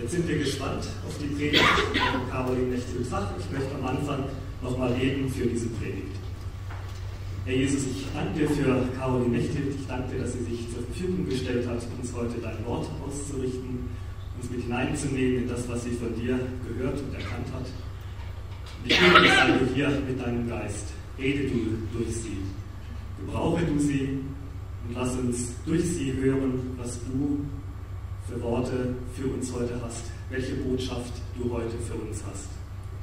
Jetzt sind wir gespannt auf die Predigt von Caroline Nechtel-Fach. Ich möchte am Anfang nochmal beten für diese Predigt. Herr Jesus, ich danke dir für Caroline Nechtel. Ich danke dir, dass sie sich zur Verfügung gestellt hat, uns heute dein Wort auszurichten, uns mit hineinzunehmen in das, was sie von dir gehört und erkannt hat. Und ich bitte dich, sei hier mit deinem Geist. Rede du durch sie. Gebrauche du sie und lass uns durch sie hören, was du für Worte für uns heute hast, welche Botschaft du heute für uns hast.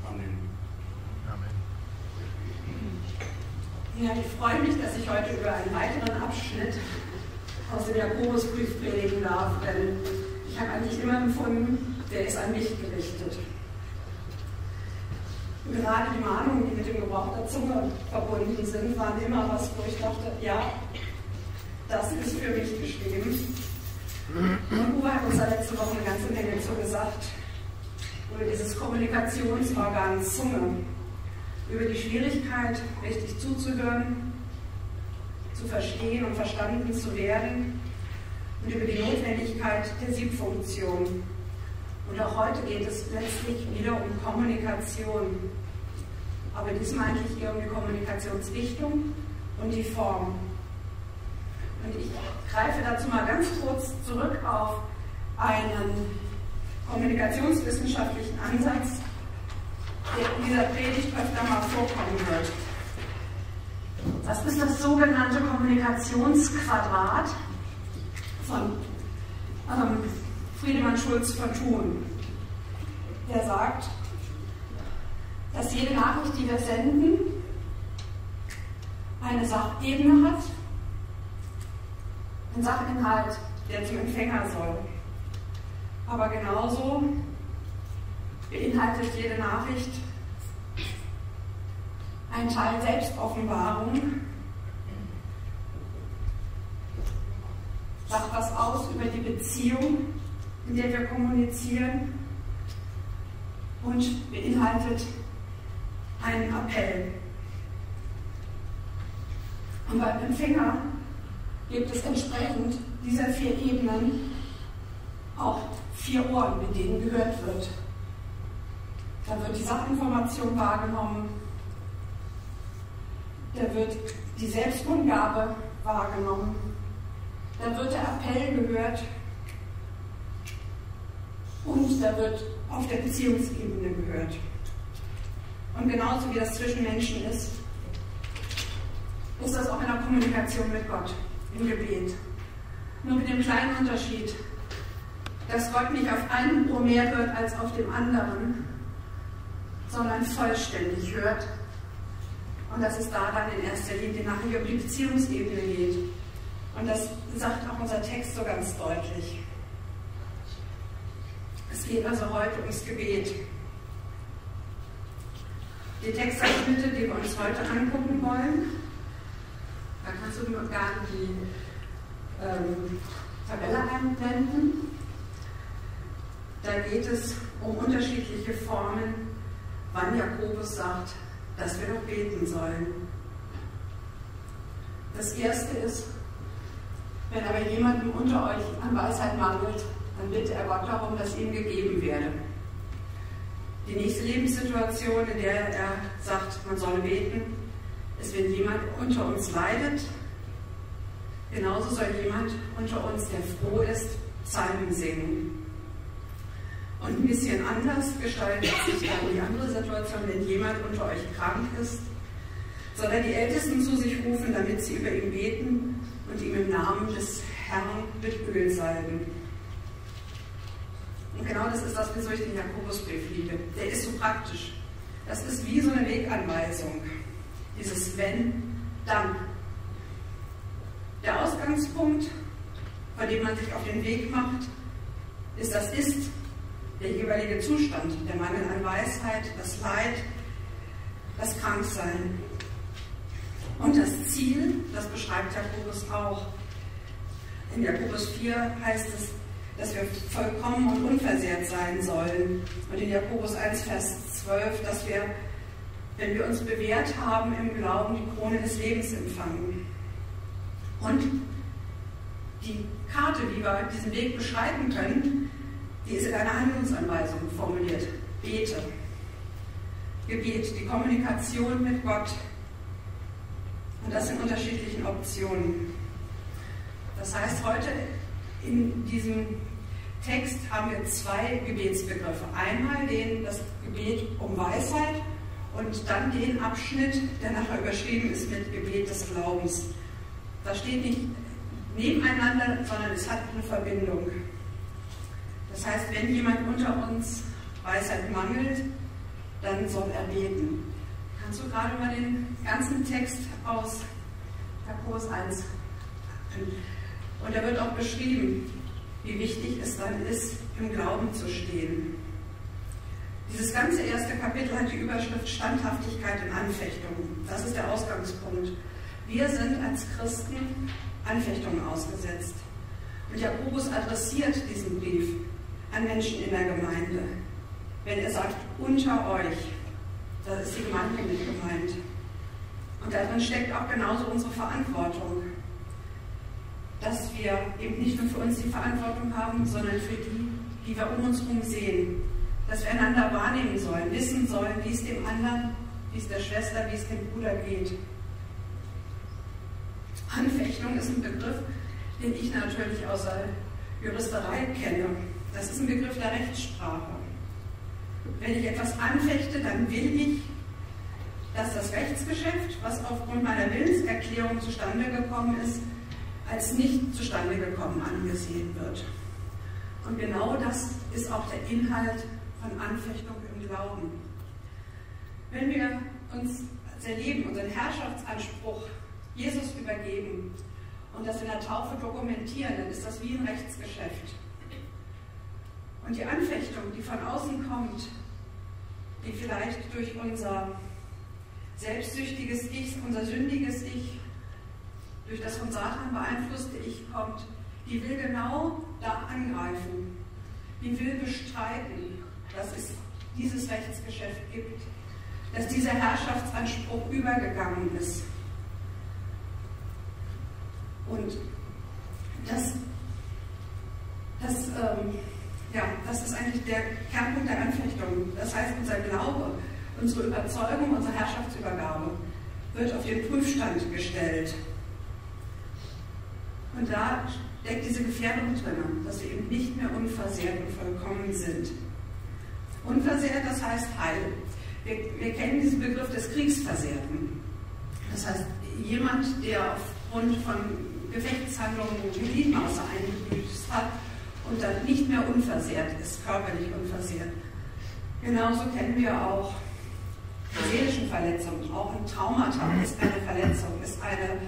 Amen. Amen. Ja, ich freue mich, dass ich heute über einen weiteren Abschnitt aus dem Jakobusbrief predigen darf, denn ich habe eigentlich immer empfunden, der ist an mich gerichtet. Und gerade die Mahnungen, die mit dem Gebrauch der Zunge verbunden sind, waren immer was, wo ich dachte, ja, das ist für mich geschrieben. Uwe hat uns da letzte Woche eine ganze Menge zu gesagt, über dieses Kommunikationsorgan Zunge, über die Schwierigkeit, richtig zuzuhören, zu verstehen und verstanden zu werden und über die Notwendigkeit der Siebfunktion. Und auch heute geht es letztlich wieder um Kommunikation. Aber diesmal eigentlich eher um die Kommunikationsrichtung und die Form. Und ich greife dazu mal ganz kurz zurück auf einen kommunikationswissenschaftlichen Ansatz, der in dieser Predigt öfter mal vorkommen wird. Das ist das sogenannte Kommunikationsquadrat von ähm, Friedemann Schulz von Thun. Der sagt, dass jede Nachricht, die wir senden, eine Sachebene hat, ein Sachinhalt, der zum Empfänger soll. Aber genauso beinhaltet jede Nachricht einen Teil Selbstoffenbarung, sagt was aus über die Beziehung, in der wir kommunizieren und beinhaltet einen Appell. Und beim Empfänger gibt es entsprechend dieser vier Ebenen auch vier Ohren, mit denen gehört wird. Da wird die Sachinformation wahrgenommen, da wird die Selbstkundgabe wahrgenommen, da wird der Appell gehört und da wird auf der Beziehungsebene gehört. Und genauso wie das zwischen Menschen ist, ist das auch in der Kommunikation mit Gott im Gebet. Nur mit dem kleinen Unterschied, dass Gott nicht auf einem Ohr mehr hört als auf dem anderen, sondern vollständig hört. Und dass es da dann in erster Linie nachher um die Beziehungsebene geht. Und das sagt auch unser Text so ganz deutlich. Es geht also heute ums Gebet. Die Textabschnitte, die wir uns heute angucken wollen, da kannst du gerne die ähm, Tabelle einblenden. Da geht es um unterschiedliche Formen, wann Jakobus sagt, dass wir doch beten sollen. Das erste ist, wenn aber jemandem unter euch an Weisheit mangelt, dann bitte er Gott darum, dass ihm gegeben werde. Die nächste Lebenssituation, in der er sagt, man solle beten, ist, wenn jemand unter uns leidet, genauso soll jemand unter uns, der froh ist, Psalmen singen. Und ein bisschen anders gestaltet sich dann die andere Situation, wenn jemand unter euch krank ist, soll er die Ältesten zu sich rufen, damit sie über ihn beten und ihm im Namen des Herrn mit Öl salben. Und genau das ist das, wieso ich den Jakobusbrief liebe. Der ist so praktisch. Das ist wie so eine Weganweisung. Dieses Wenn, dann. Der Ausgangspunkt, von dem man sich auf den Weg macht, ist das Ist, der jeweilige Zustand, der Mangel an Weisheit, das Leid, das Kranksein. Und das Ziel, das beschreibt Jakobus auch. In Jakobus 4 heißt es, dass wir vollkommen und unversehrt sein sollen. Und in Jakobus 1, Vers 12, dass wir wenn wir uns bewährt haben im Glauben, die Krone des Lebens empfangen. Und die Karte, wie wir diesen Weg beschreiten können, die ist in einer Handlungsanweisung formuliert. Bete. Gebet, die Kommunikation mit Gott. Und das in unterschiedlichen Optionen. Das heißt, heute in diesem Text haben wir zwei Gebetsbegriffe. Einmal den, das Gebet um Weisheit und dann den Abschnitt, der nachher überschrieben ist mit Gebet des Glaubens. Da steht nicht nebeneinander, sondern es hat eine Verbindung. Das heißt, wenn jemand unter uns Weisheit mangelt, dann soll er beten. Kannst du gerade mal den ganzen Text aus Jakobus 1 und da wird auch beschrieben, wie wichtig es dann ist, im Glauben zu stehen. Dieses ganze erste Kapitel hat die Überschrift Standhaftigkeit in Anfechtungen. Das ist der Ausgangspunkt. Wir sind als Christen Anfechtungen ausgesetzt. Und Jakobus adressiert diesen Brief an Menschen in der Gemeinde. Wenn er sagt, unter euch, da ist die Gemeinde mit gemeint. Und darin steckt auch genauso unsere Verantwortung, dass wir eben nicht nur für uns die Verantwortung haben, sondern für die, die wir um uns herum sehen. Dass wir einander wahrnehmen sollen, wissen sollen, wie es dem anderen, wie es der Schwester, wie es dem Bruder geht. Anfechtung ist ein Begriff, den ich natürlich aus der Juristerei kenne. Das ist ein Begriff der Rechtssprache. Wenn ich etwas anfechte, dann will ich, dass das Rechtsgeschäft, was aufgrund meiner Willenserklärung zustande gekommen ist, als nicht zustande gekommen angesehen wird. Und genau das ist auch der Inhalt von Anfechtung im Glauben. Wenn wir uns unser Leben, unseren Herrschaftsanspruch Jesus übergeben und das in der Taufe dokumentieren, dann ist das wie ein Rechtsgeschäft. Und die Anfechtung, die von außen kommt, die vielleicht durch unser selbstsüchtiges Ich, unser sündiges Ich, durch das von Satan beeinflusste Ich kommt, die will genau da angreifen. Die will bestreiten, dass es dieses Rechtsgeschäft gibt, dass dieser Herrschaftsanspruch übergegangen ist. Und das, das, ähm, ja, das ist eigentlich der Kernpunkt der Anfechtung. Das heißt, unser Glaube, unsere Überzeugung, unsere Herrschaftsübergabe wird auf den Prüfstand gestellt. Und da steckt diese Gefährdung drin, dass wir eben nicht mehr unversehrt und vollkommen sind. Unversehrt, das heißt heil. Wir, wir kennen diesen Begriff des Kriegsversehrten. Das heißt, jemand, der aufgrund von Gefechtshandlungen außer eingebüßt hat und dann nicht mehr unversehrt ist, körperlich unversehrt. Genauso kennen wir auch seelischen Verletzungen. Auch ein Traumata ist eine Verletzung, ist eine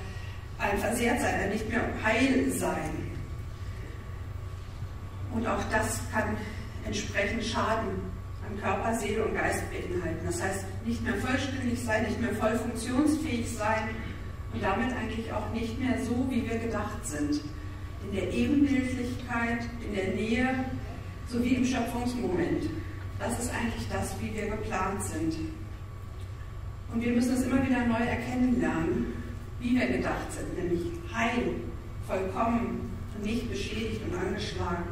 ein Versehrtsein, ein nicht mehr heil sein. Und auch das kann entsprechend Schaden an Körper, Seele und Geist beinhalten. Das heißt, nicht mehr vollständig sein, nicht mehr voll funktionsfähig sein und damit eigentlich auch nicht mehr so, wie wir gedacht sind. In der Ebenbildlichkeit, in der Nähe, sowie im Schöpfungsmoment. Das ist eigentlich das, wie wir geplant sind. Und wir müssen es immer wieder neu erkennen lernen wie wir gedacht sind, nämlich heil, vollkommen und nicht beschädigt und angeschlagen.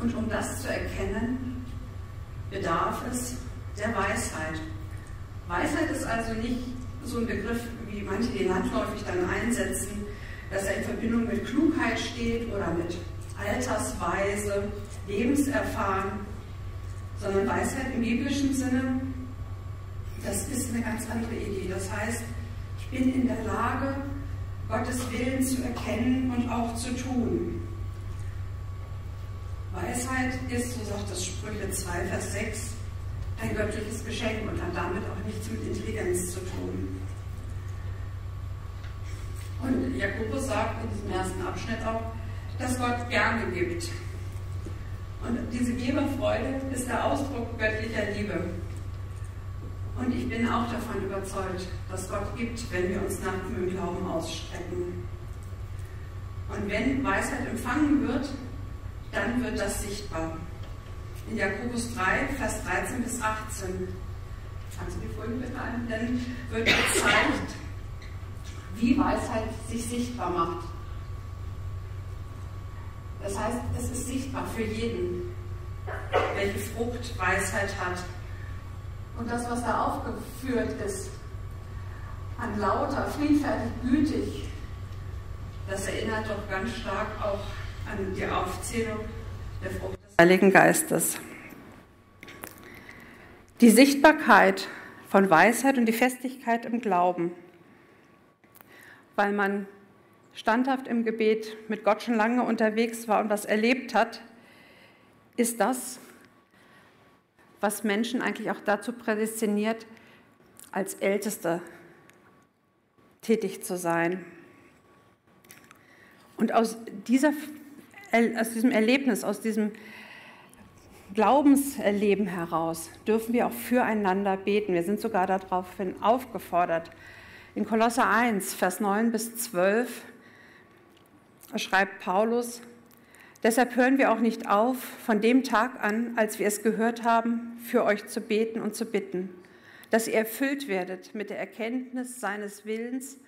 Und um das zu erkennen, bedarf es der Weisheit. Weisheit ist also nicht so ein Begriff, wie manche den landläufig dann einsetzen, dass er in Verbindung mit Klugheit steht oder mit Altersweise, Lebenserfahren, sondern Weisheit im biblischen Sinne, das ist eine ganz andere Idee. Das heißt, bin in der Lage, Gottes Willen zu erkennen und auch zu tun. Weisheit ist, so sagt das Sprüche 2, Vers 6, ein göttliches Geschenk und hat damit auch nichts mit Intelligenz zu tun. Und Jakobus sagt in diesem ersten Abschnitt auch, dass Gott gerne gibt. Und diese Geberfreude ist der Ausdruck göttlicher Liebe. Und ich bin auch davon überzeugt, dass Gott gibt, wenn wir uns nach im Glauben ausstrecken. Und wenn Weisheit empfangen wird, dann wird das sichtbar. In Jakobus 3, Vers 13 bis 18. Kannst du die Folie bitte ein? Denn wird gezeigt, wie Weisheit sich sichtbar macht. Das heißt, es ist sichtbar für jeden, welche Frucht Weisheit hat. Und das, was da aufgeführt ist, an lauter, friedfertig, gütig, das erinnert doch ganz stark auch an die Aufzählung der Frucht des Heiligen Geistes. Die Sichtbarkeit von Weisheit und die Festigkeit im Glauben, weil man standhaft im Gebet mit Gott schon lange unterwegs war und was erlebt hat, ist das, was Menschen eigentlich auch dazu prädestiniert, als Älteste tätig zu sein. Und aus, dieser, aus diesem Erlebnis, aus diesem Glaubenserleben heraus dürfen wir auch füreinander beten. Wir sind sogar daraufhin aufgefordert. In Kolosser 1, Vers 9 bis 12 schreibt Paulus, deshalb hören wir auch nicht auf, von dem Tag an, als wir es gehört haben, für euch zu beten und zu bitten, dass ihr erfüllt werdet mit der Erkenntnis seines Willens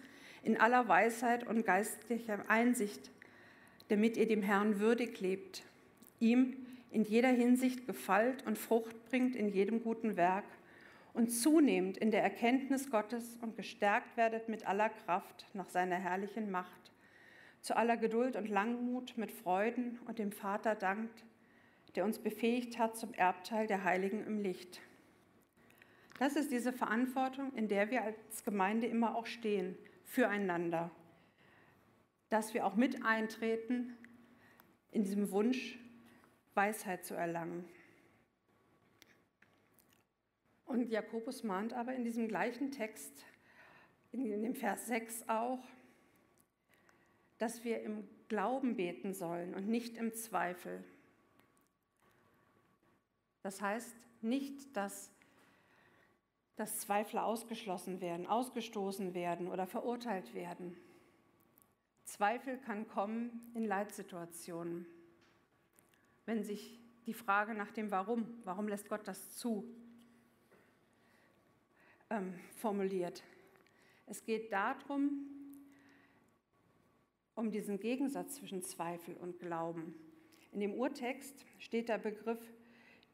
in aller Weisheit und geistlicher Einsicht, damit ihr dem Herrn würdig lebt, ihm in jeder Hinsicht gefällt und Frucht bringt in jedem guten Werk und zunehmend in der Erkenntnis Gottes und gestärkt werdet mit aller Kraft nach seiner herrlichen Macht zu aller Geduld und Langmut mit Freuden und dem Vater dankt, der uns befähigt hat zum Erbteil der Heiligen im Licht. Das ist diese Verantwortung, in der wir als Gemeinde immer auch stehen, füreinander. Dass wir auch mit eintreten in diesem Wunsch, Weisheit zu erlangen. Und Jakobus mahnt aber in diesem gleichen Text, in dem Vers 6 auch, dass wir im Glauben beten sollen und nicht im Zweifel. Das heißt nicht, dass, dass Zweifler ausgeschlossen werden, ausgestoßen werden oder verurteilt werden. Zweifel kann kommen in Leitsituationen, wenn sich die Frage nach dem Warum, warum lässt Gott das zu, ähm, formuliert. Es geht darum, um diesen Gegensatz zwischen Zweifel und Glauben. In dem Urtext steht der Begriff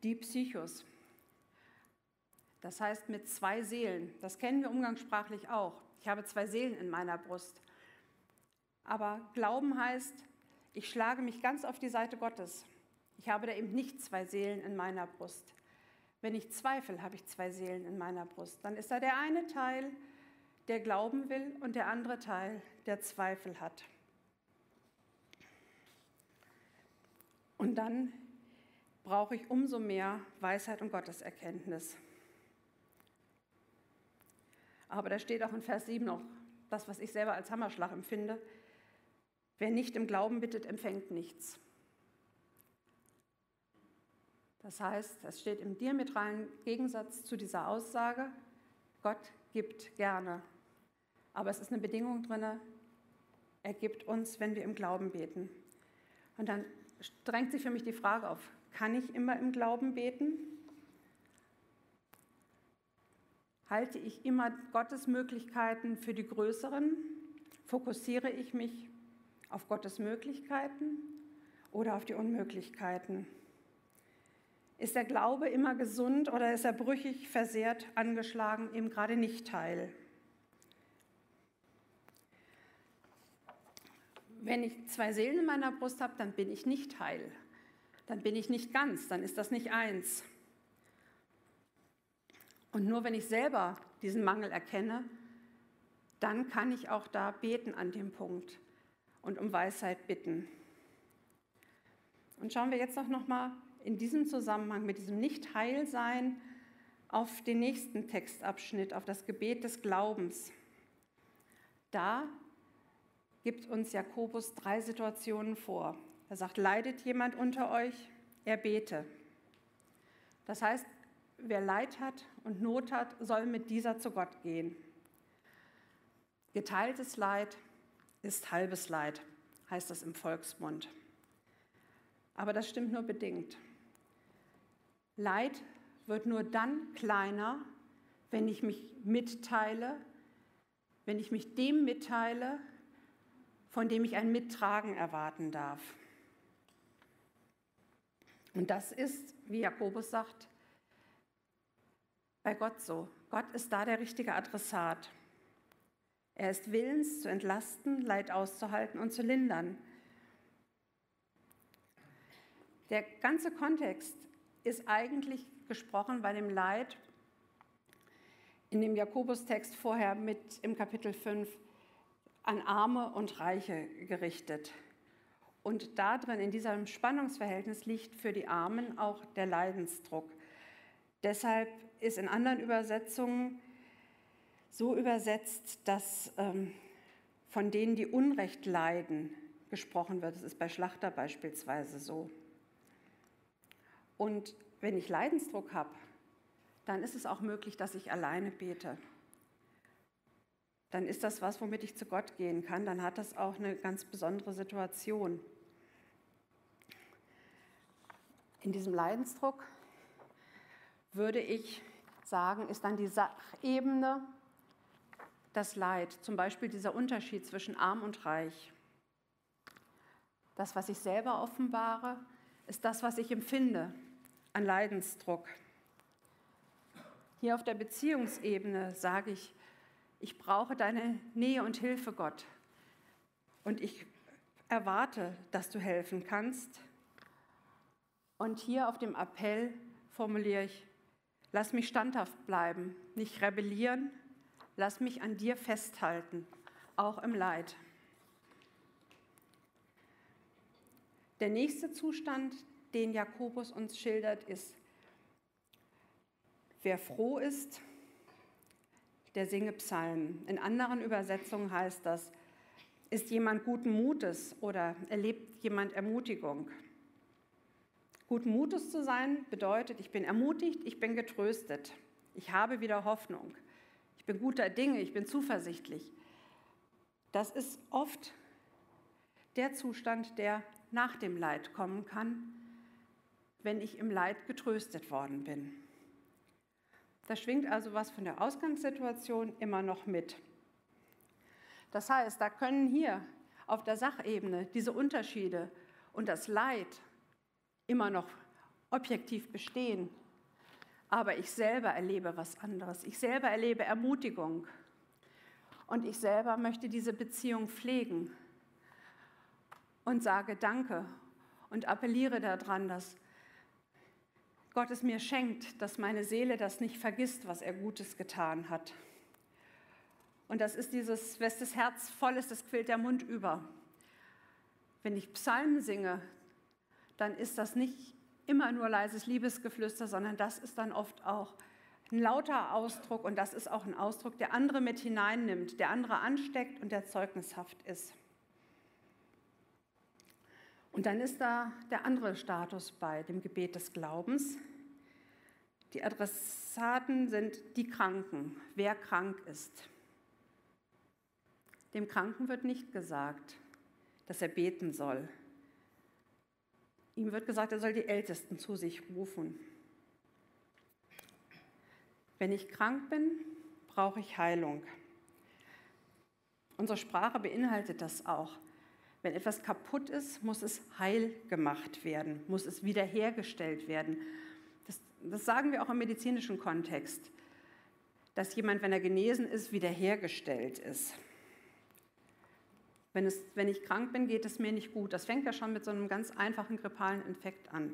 die Psychos. Das heißt mit zwei Seelen. Das kennen wir umgangssprachlich auch. Ich habe zwei Seelen in meiner Brust. Aber Glauben heißt, ich schlage mich ganz auf die Seite Gottes. Ich habe da eben nicht zwei Seelen in meiner Brust. Wenn ich zweifle, habe ich zwei Seelen in meiner Brust. Dann ist da der eine Teil, der glauben will und der andere Teil, der Zweifel hat. Und dann brauche ich umso mehr Weisheit und Gotteserkenntnis. Aber da steht auch in Vers 7 noch das, was ich selber als Hammerschlag empfinde. Wer nicht im Glauben bittet, empfängt nichts. Das heißt, es steht im diametralen Gegensatz zu dieser Aussage, Gott gibt gerne. Aber es ist eine Bedingung drin, er gibt uns, wenn wir im Glauben beten. Und dann drängt sich für mich die Frage auf, kann ich immer im Glauben beten? Halte ich immer Gottes Möglichkeiten für die größeren? Fokussiere ich mich auf Gottes Möglichkeiten oder auf die Unmöglichkeiten? Ist der Glaube immer gesund oder ist er brüchig, versehrt, angeschlagen, eben gerade nicht Teil? wenn ich zwei Seelen in meiner Brust habe, dann bin ich nicht heil. Dann bin ich nicht ganz, dann ist das nicht eins. Und nur wenn ich selber diesen Mangel erkenne, dann kann ich auch da beten an dem Punkt und um Weisheit bitten. Und schauen wir jetzt auch noch mal in diesem Zusammenhang mit diesem Nicht-Heilsein auf den nächsten Textabschnitt, auf das Gebet des Glaubens. Da gibt uns Jakobus drei Situationen vor. Er sagt, leidet jemand unter euch, er bete. Das heißt, wer Leid hat und Not hat, soll mit dieser zu Gott gehen. Geteiltes Leid ist halbes Leid, heißt das im Volksmund. Aber das stimmt nur bedingt. Leid wird nur dann kleiner, wenn ich mich mitteile, wenn ich mich dem mitteile, von dem ich ein Mittragen erwarten darf. Und das ist, wie Jakobus sagt, bei Gott so. Gott ist da der richtige Adressat. Er ist willens zu entlasten, Leid auszuhalten und zu lindern. Der ganze Kontext ist eigentlich gesprochen bei dem Leid in dem Jakobus-Text vorher mit im Kapitel 5 an Arme und Reiche gerichtet. Und da drin, in diesem Spannungsverhältnis, liegt für die Armen auch der Leidensdruck. Deshalb ist in anderen Übersetzungen so übersetzt, dass ähm, von denen, die Unrecht leiden, gesprochen wird. Das ist bei Schlachter beispielsweise so. Und wenn ich Leidensdruck habe, dann ist es auch möglich, dass ich alleine bete. Dann ist das was, womit ich zu Gott gehen kann. Dann hat das auch eine ganz besondere Situation. In diesem Leidensdruck würde ich sagen, ist dann die Sachebene das Leid, zum Beispiel dieser Unterschied zwischen arm und reich. Das, was ich selber offenbare, ist das, was ich empfinde an Leidensdruck. Hier auf der Beziehungsebene sage ich, ich brauche deine Nähe und Hilfe, Gott. Und ich erwarte, dass du helfen kannst. Und hier auf dem Appell formuliere ich, lass mich standhaft bleiben, nicht rebellieren, lass mich an dir festhalten, auch im Leid. Der nächste Zustand, den Jakobus uns schildert, ist, wer froh ist, der singe Psalmen. In anderen Übersetzungen heißt das, ist jemand guten Mutes oder erlebt jemand Ermutigung. Guten Mutes zu sein bedeutet, ich bin ermutigt, ich bin getröstet, ich habe wieder Hoffnung, bin guter Dinge, ich bin zuversichtlich. Das ist oft der Zustand, der nach dem Leid kommen kann, wenn ich im Leid getröstet worden bin. Da schwingt also was von der Ausgangssituation immer noch mit. Das heißt, da können hier auf der Sachebene diese Unterschiede und das Leid immer noch objektiv bestehen. Aber ich selber erlebe was anderes. Ich selber erlebe Ermutigung. Und ich selber möchte diese Beziehung pflegen und sage Danke und appelliere daran, dass Gott es mir schenkt, dass meine Seele das nicht vergisst, was er Gutes getan hat. Und das ist dieses, wes das Herz voll ist, das quillt der Mund über. Wenn ich Psalmen singe, dann ist das nicht immer nur leises Liebesgeflüster, sondern das ist dann oft auch ein lauter Ausdruck und das ist auch ein Ausdruck, der andere mit hineinnimmt, der andere ansteckt und der zeugnishaft ist. Und dann ist da der andere Status bei dem Gebet des Glaubens. Die Adressaten sind die Kranken, wer krank ist. Dem Kranken wird nicht gesagt, dass er beten soll. Ihm wird gesagt, er soll die Ältesten zu sich rufen. Wenn ich krank bin, brauche ich Heilung. Unsere Sprache beinhaltet das auch. Wenn etwas kaputt ist, muss es heil gemacht werden, muss es wiederhergestellt werden. Das, das sagen wir auch im medizinischen Kontext, dass jemand, wenn er genesen ist, wiederhergestellt ist. Wenn, es, wenn ich krank bin, geht es mir nicht gut. Das fängt ja schon mit so einem ganz einfachen grippalen Infekt an.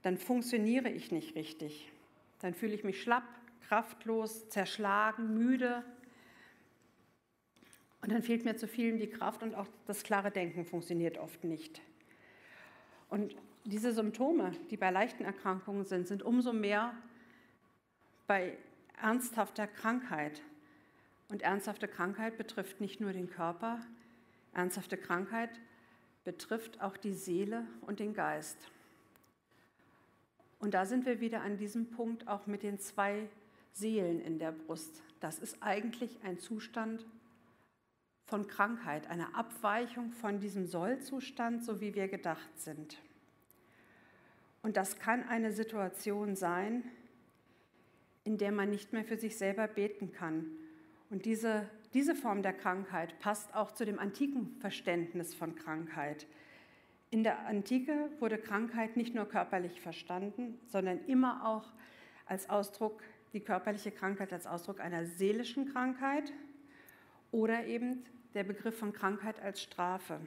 Dann funktioniere ich nicht richtig. Dann fühle ich mich schlapp, kraftlos, zerschlagen, müde, und dann fehlt mir zu vielen die Kraft und auch das klare Denken funktioniert oft nicht. Und diese Symptome, die bei leichten Erkrankungen sind, sind umso mehr bei ernsthafter Krankheit. Und ernsthafte Krankheit betrifft nicht nur den Körper, ernsthafte Krankheit betrifft auch die Seele und den Geist. Und da sind wir wieder an diesem Punkt auch mit den zwei Seelen in der Brust. Das ist eigentlich ein Zustand von Krankheit, eine Abweichung von diesem Sollzustand, so wie wir gedacht sind. Und das kann eine Situation sein, in der man nicht mehr für sich selber beten kann. Und diese, diese Form der Krankheit passt auch zu dem antiken Verständnis von Krankheit. In der Antike wurde Krankheit nicht nur körperlich verstanden, sondern immer auch als Ausdruck, die körperliche Krankheit als Ausdruck einer seelischen Krankheit oder eben der Begriff von Krankheit als Strafe.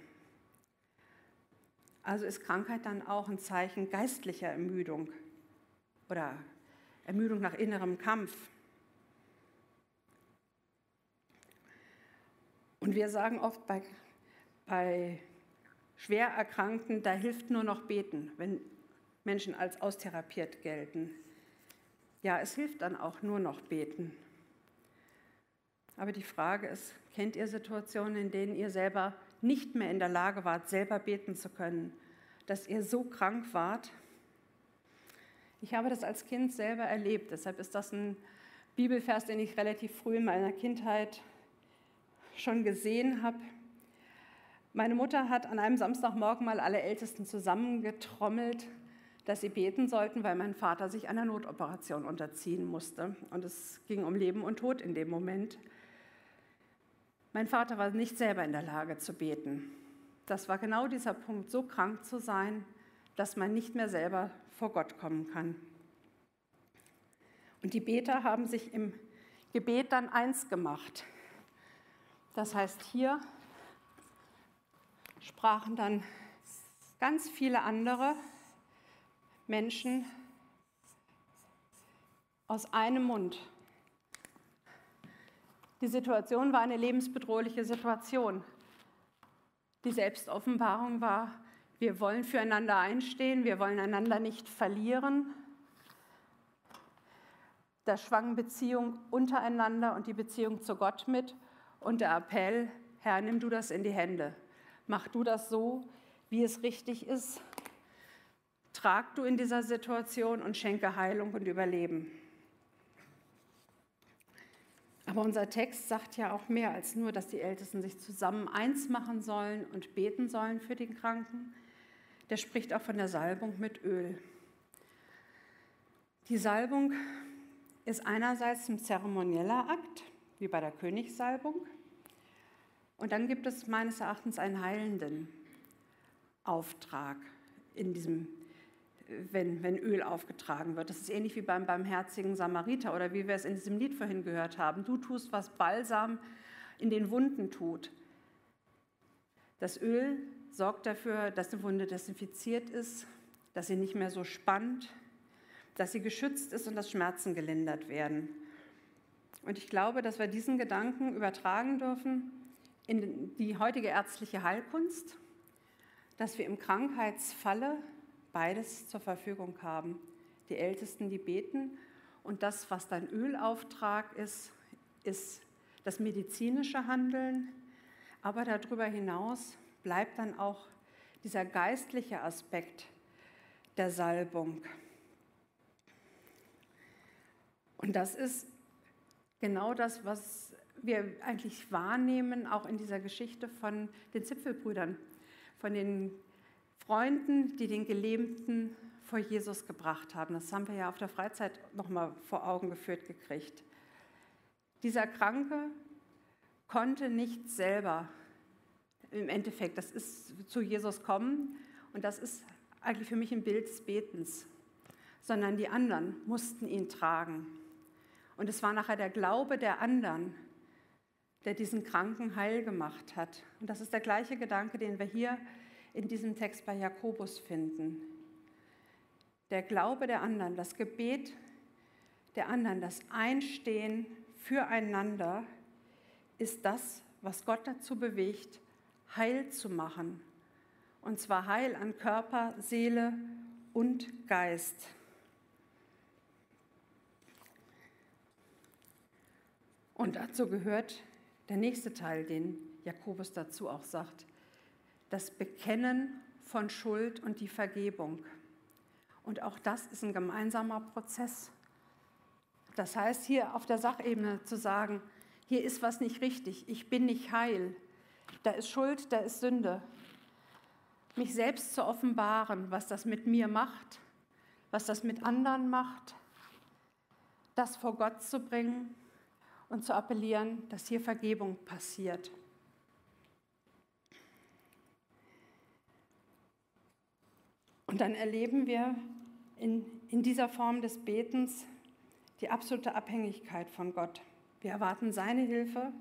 Also ist Krankheit dann auch ein Zeichen geistlicher Ermüdung oder Ermüdung nach innerem Kampf. Und wir sagen oft bei, bei schwer da hilft nur noch beten, wenn Menschen als austherapiert gelten. Ja, es hilft dann auch nur noch beten. Aber die Frage ist, kennt ihr Situationen, in denen ihr selber nicht mehr in der Lage wart, selber beten zu können, dass ihr so krank wart? Ich habe das als Kind selber erlebt, deshalb ist das ein Bibelvers, den ich relativ früh in meiner Kindheit schon gesehen habe. Meine Mutter hat an einem Samstagmorgen mal alle Ältesten zusammengetrommelt, dass sie beten sollten, weil mein Vater sich einer Notoperation unterziehen musste. Und es ging um Leben und Tod in dem Moment. Mein Vater war nicht selber in der Lage zu beten. Das war genau dieser Punkt, so krank zu sein, dass man nicht mehr selber vor Gott kommen kann. Und die Beter haben sich im Gebet dann eins gemacht. Das heißt, hier sprachen dann ganz viele andere Menschen aus einem Mund. Die Situation war eine lebensbedrohliche Situation. Die Selbstoffenbarung war, wir wollen füreinander einstehen, wir wollen einander nicht verlieren. Da schwang Beziehung untereinander und die Beziehung zu Gott mit und der Appell, Herr, nimm du das in die Hände. Mach du das so, wie es richtig ist. Trag du in dieser Situation und schenke Heilung und Überleben. Aber unser Text sagt ja auch mehr als nur, dass die Ältesten sich zusammen eins machen sollen und beten sollen für den Kranken. Der spricht auch von der Salbung mit Öl. Die Salbung ist einerseits ein zeremonieller Akt, wie bei der Königssalbung. Und dann gibt es meines Erachtens einen heilenden Auftrag in diesem, wenn, wenn Öl aufgetragen wird. Das ist ähnlich wie beim barmherzigen Samariter oder wie wir es in diesem Lied vorhin gehört haben. Du tust, was Balsam in den Wunden tut. Das Öl sorgt dafür, dass die Wunde desinfiziert ist, dass sie nicht mehr so spannt, dass sie geschützt ist und dass Schmerzen gelindert werden. Und ich glaube, dass wir diesen Gedanken übertragen dürfen in die heutige ärztliche Heilkunst, dass wir im Krankheitsfalle beides zur Verfügung haben. Die Ältesten, die beten und das, was dein Ölauftrag ist, ist das medizinische Handeln. Aber darüber hinaus bleibt dann auch dieser geistliche Aspekt der Salbung. Und das ist genau das, was wir eigentlich wahrnehmen, auch in dieser Geschichte von den Zipfelbrüdern, von den Freunden, die den Gelähmten vor Jesus gebracht haben. Das haben wir ja auf der Freizeit nochmal vor Augen geführt gekriegt. Dieser Kranke konnte nicht selber im Endeffekt, das ist zu Jesus kommen und das ist eigentlich für mich ein Bild des Betens, sondern die anderen mussten ihn tragen. Und es war nachher der Glaube der anderen, der diesen Kranken heil gemacht hat. Und das ist der gleiche Gedanke, den wir hier in diesem Text bei Jakobus finden. Der Glaube der anderen, das Gebet der anderen, das Einstehen füreinander ist das, was Gott dazu bewegt, heil zu machen. Und zwar heil an Körper, Seele und Geist. Und dazu gehört der nächste Teil, den Jakobus dazu auch sagt, das Bekennen von Schuld und die Vergebung. Und auch das ist ein gemeinsamer Prozess. Das heißt, hier auf der Sachebene zu sagen, hier ist was nicht richtig, ich bin nicht heil, da ist Schuld, da ist Sünde. Mich selbst zu offenbaren, was das mit mir macht, was das mit anderen macht, das vor Gott zu bringen und zu appellieren, dass hier Vergebung passiert. Und dann erleben wir in, in dieser Form des Betens die absolute Abhängigkeit von Gott. Wir erwarten seine Hilfe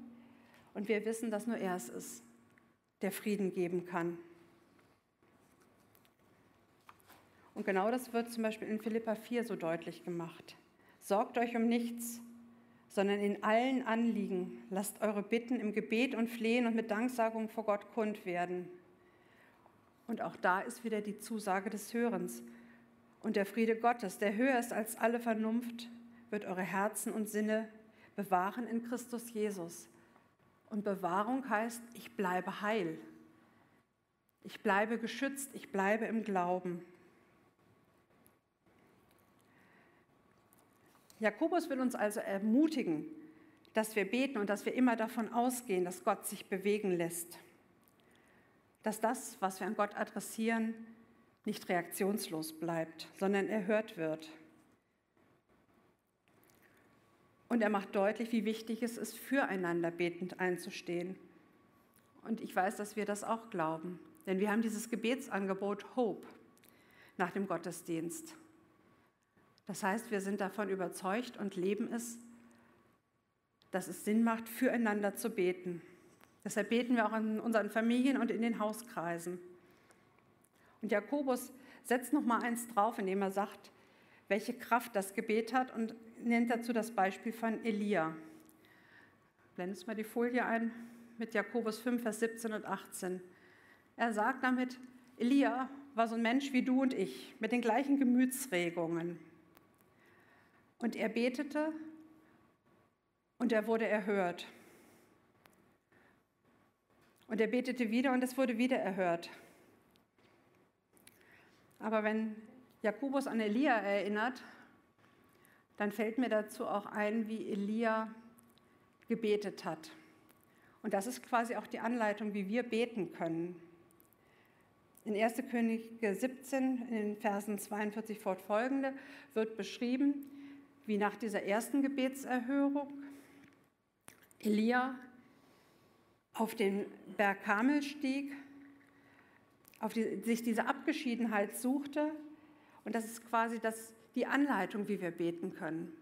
und wir wissen, dass nur er es ist, der Frieden geben kann. Und genau das wird zum Beispiel in Philippa 4 so deutlich gemacht. Sorgt euch um nichts, sondern in allen Anliegen lasst eure Bitten im Gebet und Flehen und mit Danksagung vor Gott kund werden. Und auch da ist wieder die Zusage des Hörens. Und der Friede Gottes, der höher ist als alle Vernunft, wird eure Herzen und Sinne bewahren in Christus Jesus. Und Bewahrung heißt, ich bleibe heil. Ich bleibe geschützt, ich bleibe im Glauben. Jakobus will uns also ermutigen, dass wir beten und dass wir immer davon ausgehen, dass Gott sich bewegen lässt. Dass das, was wir an Gott adressieren, nicht reaktionslos bleibt, sondern erhört wird. Und er macht deutlich, wie wichtig es ist, füreinander betend einzustehen. Und ich weiß, dass wir das auch glauben, denn wir haben dieses Gebetsangebot Hope nach dem Gottesdienst. Das heißt, wir sind davon überzeugt und leben es, dass es Sinn macht, füreinander zu beten. Deshalb beten wir auch in unseren Familien und in den Hauskreisen. Und Jakobus setzt noch mal eins drauf, indem er sagt, welche Kraft das Gebet hat und nennt dazu das Beispiel von Elia. Blendest mal die Folie ein mit Jakobus 5, Vers 17 und 18. Er sagt damit, Elia war so ein Mensch wie du und ich, mit den gleichen Gemütsregungen. Und er betete und er wurde erhört. Und er betete wieder und es wurde wieder erhört. Aber wenn Jakobus an Elia erinnert, dann fällt mir dazu auch ein, wie Elia gebetet hat. Und das ist quasi auch die Anleitung, wie wir beten können. In 1. Könige 17, in den Versen 42 fortfolgende, wird beschrieben, wie nach dieser ersten Gebetserhörung Elia auf den Berg Kamel stieg, auf die, sich diese Abgeschiedenheit suchte. Und das ist quasi das, die Anleitung, wie wir beten können.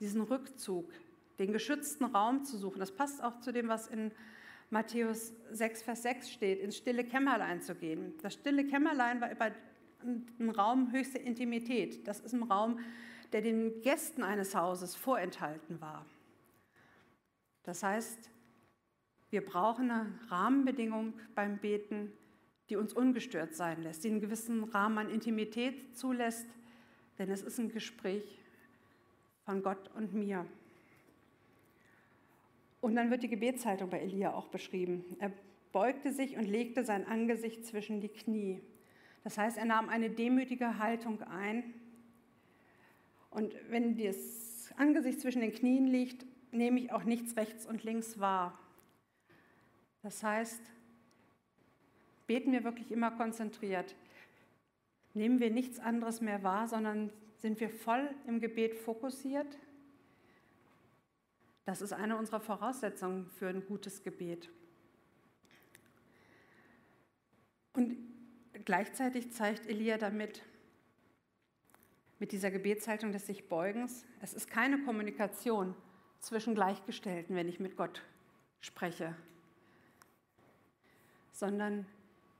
Diesen Rückzug, den geschützten Raum zu suchen. Das passt auch zu dem, was in Matthäus 6, Vers 6 steht, ins stille Kämmerlein zu gehen. Das stille Kämmerlein war ein Raum höchster Intimität. Das ist ein Raum, der den Gästen eines Hauses vorenthalten war. Das heißt, wir brauchen eine Rahmenbedingung beim Beten, die uns ungestört sein lässt, die einen gewissen Rahmen an Intimität zulässt, denn es ist ein Gespräch von Gott und mir. Und dann wird die Gebetshaltung bei Elia auch beschrieben. Er beugte sich und legte sein Angesicht zwischen die Knie. Das heißt, er nahm eine demütige Haltung ein und wenn das Angesicht zwischen den Knien liegt, nehme ich auch nichts rechts und links wahr. Das heißt, beten wir wirklich immer konzentriert. Nehmen wir nichts anderes mehr wahr, sondern sind wir voll im Gebet fokussiert. Das ist eine unserer Voraussetzungen für ein gutes Gebet. Und gleichzeitig zeigt Elia damit, mit dieser Gebetshaltung des sich Beugens. Es ist keine Kommunikation zwischen Gleichgestellten, wenn ich mit Gott spreche, sondern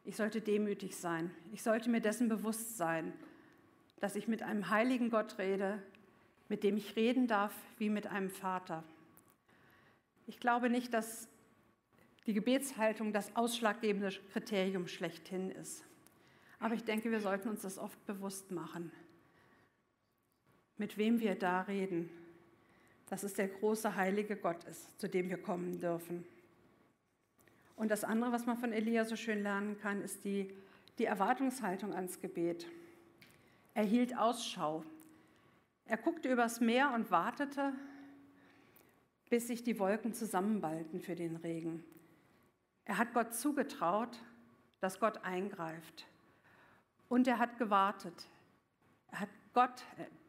ich sollte demütig sein. Ich sollte mir dessen bewusst sein, dass ich mit einem heiligen Gott rede, mit dem ich reden darf wie mit einem Vater. Ich glaube nicht, dass die Gebetshaltung das ausschlaggebende Kriterium schlechthin ist. Aber ich denke, wir sollten uns das oft bewusst machen mit wem wir da reden, dass es der große heilige Gott ist, zu dem wir kommen dürfen. Und das andere, was man von Elia so schön lernen kann, ist die, die Erwartungshaltung ans Gebet. Er hielt Ausschau. Er guckte übers Meer und wartete, bis sich die Wolken zusammenballten für den Regen. Er hat Gott zugetraut, dass Gott eingreift. Und er hat gewartet. Er hat Gott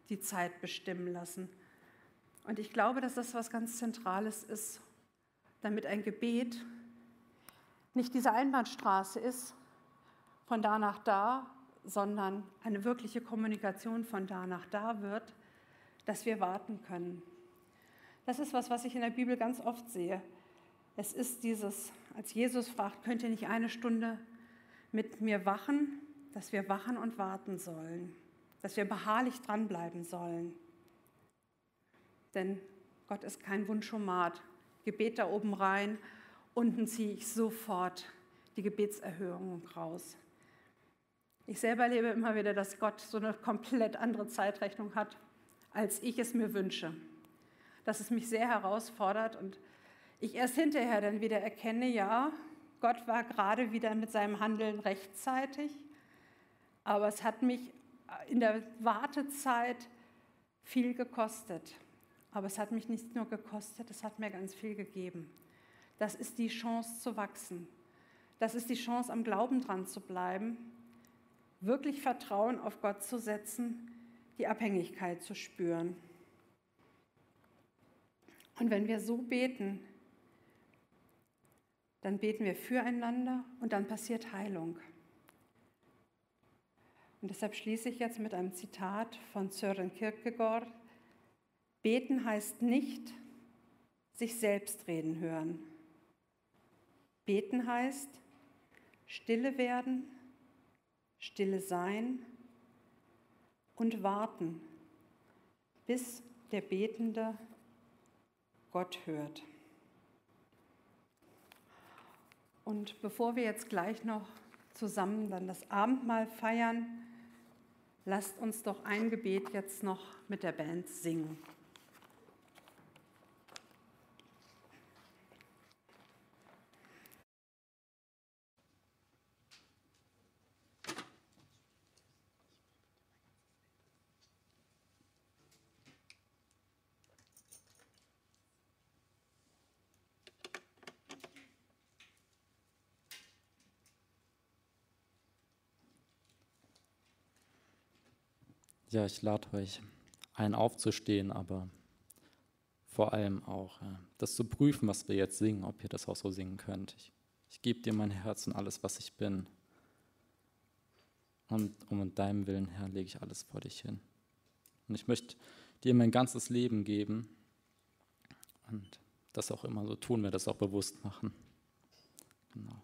die Zeit bestimmen lassen. Und ich glaube, dass das was ganz Zentrales ist, damit ein Gebet nicht diese Einbahnstraße ist, von da nach da, sondern eine wirkliche Kommunikation von da nach da wird, dass wir warten können. Das ist was, was ich in der Bibel ganz oft sehe. Es ist dieses, als Jesus fragt, könnt ihr nicht eine Stunde mit mir wachen, dass wir wachen und warten sollen, dass wir beharrlich dranbleiben sollen. Denn Gott ist kein Wunschomat. Gebet da oben rein, unten ziehe ich sofort die Gebetserhörung raus. Ich selber erlebe immer wieder, dass Gott so eine komplett andere Zeitrechnung hat, als ich es mir wünsche. Dass es mich sehr herausfordert und ich erst hinterher dann wieder erkenne, ja, Gott war gerade wieder mit seinem Handeln rechtzeitig, aber es hat mich in der Wartezeit viel gekostet. Aber es hat mich nicht nur gekostet, es hat mir ganz viel gegeben. Das ist die Chance zu wachsen. Das ist die Chance, am Glauben dran zu bleiben, wirklich Vertrauen auf Gott zu setzen, die Abhängigkeit zu spüren. Und wenn wir so beten, dann beten wir füreinander und dann passiert Heilung. Und deshalb schließe ich jetzt mit einem Zitat von Søren Kierkegaard. Beten heißt nicht sich selbst reden hören. Beten heißt stille werden, stille sein und warten, bis der Betende Gott hört. Und bevor wir jetzt gleich noch zusammen dann das Abendmahl feiern, lasst uns doch ein Gebet jetzt noch mit der Band singen. Ja, ich lade euch ein, aufzustehen, aber vor allem auch das zu prüfen, was wir jetzt singen, ob ihr das auch so singen könnt. Ich, ich gebe dir mein Herz und alles, was ich bin. Und um deinem Willen, Herr, lege ich alles vor dich hin. Und ich möchte dir mein ganzes Leben geben und das auch immer so tun, wir das auch bewusst machen. Genau.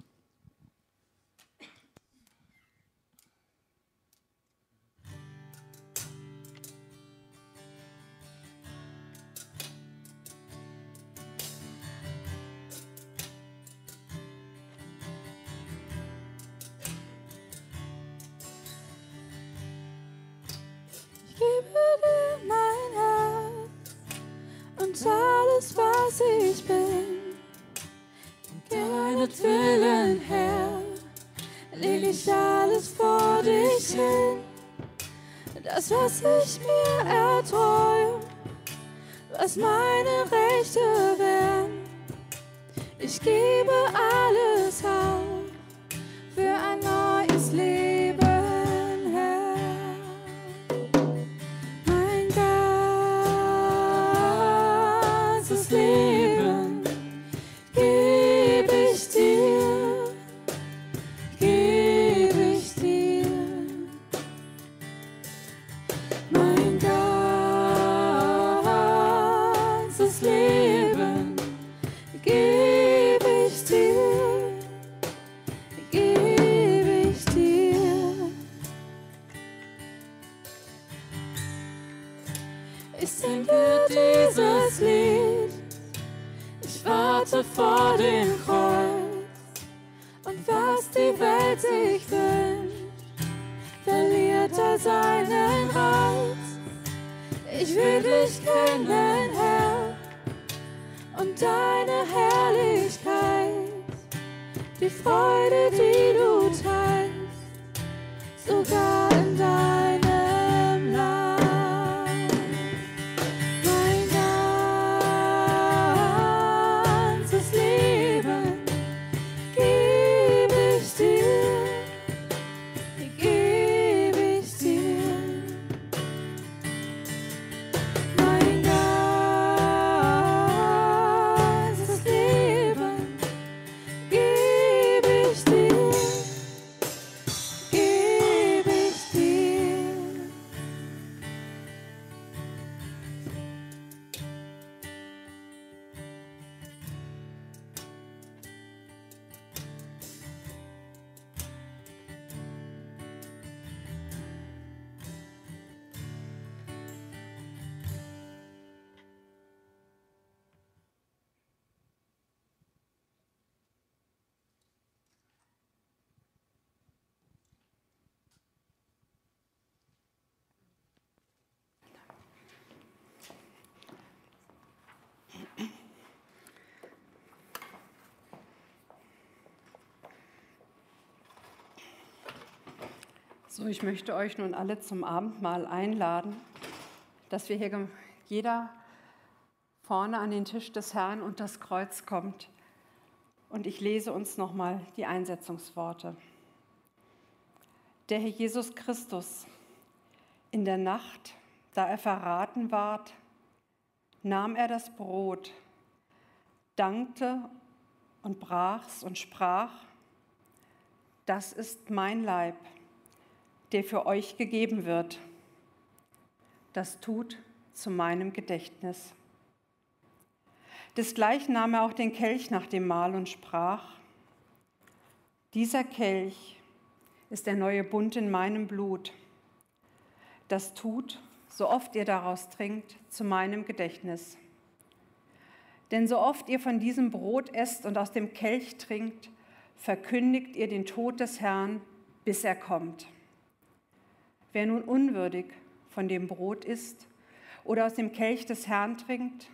So, ich möchte euch nun alle zum Abendmahl einladen, dass wir hier jeder vorne an den Tisch des Herrn und das Kreuz kommt. Und ich lese uns nochmal die Einsetzungsworte. Der Herr Jesus Christus in der Nacht, da er verraten ward, nahm er das Brot, dankte und brach's und sprach, das ist mein Leib, der für euch gegeben wird. Das tut zu meinem Gedächtnis. Desgleichen nahm er auch den Kelch nach dem Mahl und sprach, dieser Kelch ist der neue Bund in meinem Blut. Das tut, so oft ihr daraus trinkt, zu meinem Gedächtnis. Denn so oft ihr von diesem Brot esst und aus dem Kelch trinkt, verkündigt ihr den Tod des Herrn, bis er kommt. Wer nun unwürdig von dem Brot isst oder aus dem Kelch des Herrn trinkt,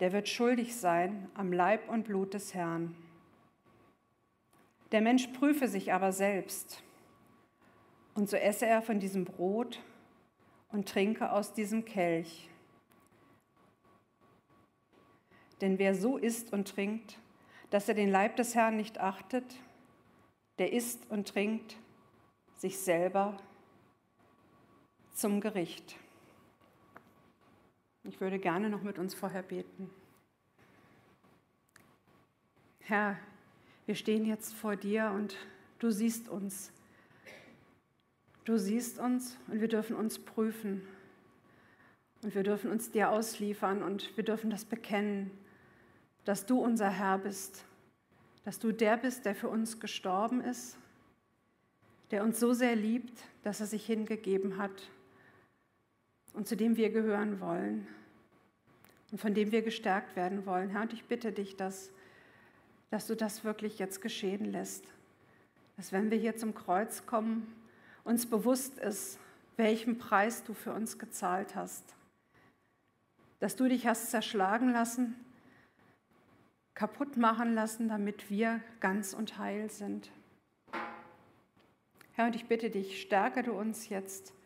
der wird schuldig sein am Leib und Blut des Herrn. Der Mensch prüfe sich aber selbst, und so esse er von diesem Brot und trinke aus diesem Kelch. Denn wer so isst und trinkt, dass er den Leib des Herrn nicht achtet, der isst und trinkt sich selber zum Gericht. Ich würde gerne noch mit uns vorher beten. Herr, wir stehen jetzt vor dir und du siehst uns. Du siehst uns und wir dürfen uns prüfen. Und wir dürfen uns dir ausliefern und wir dürfen das bekennen, dass du unser Herr bist, dass du der bist, der für uns gestorben ist, der uns so sehr liebt, dass er sich hingegeben hat und zu dem wir gehören wollen und von dem wir gestärkt werden wollen. Herr, und ich bitte dich, dass, dass du das wirklich jetzt geschehen lässt, dass wenn wir hier zum Kreuz kommen, uns bewusst ist, welchen Preis du für uns gezahlt hast, dass du dich hast zerschlagen lassen, kaputt machen lassen, damit wir ganz und heil sind. Herr, und ich bitte dich, stärke du uns jetzt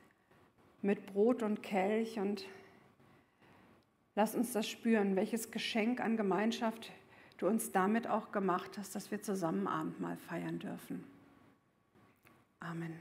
mit Brot und Kelch und lass uns das spüren, welches Geschenk an Gemeinschaft du uns damit auch gemacht hast, dass wir zusammen Abendmahl feiern dürfen. Amen.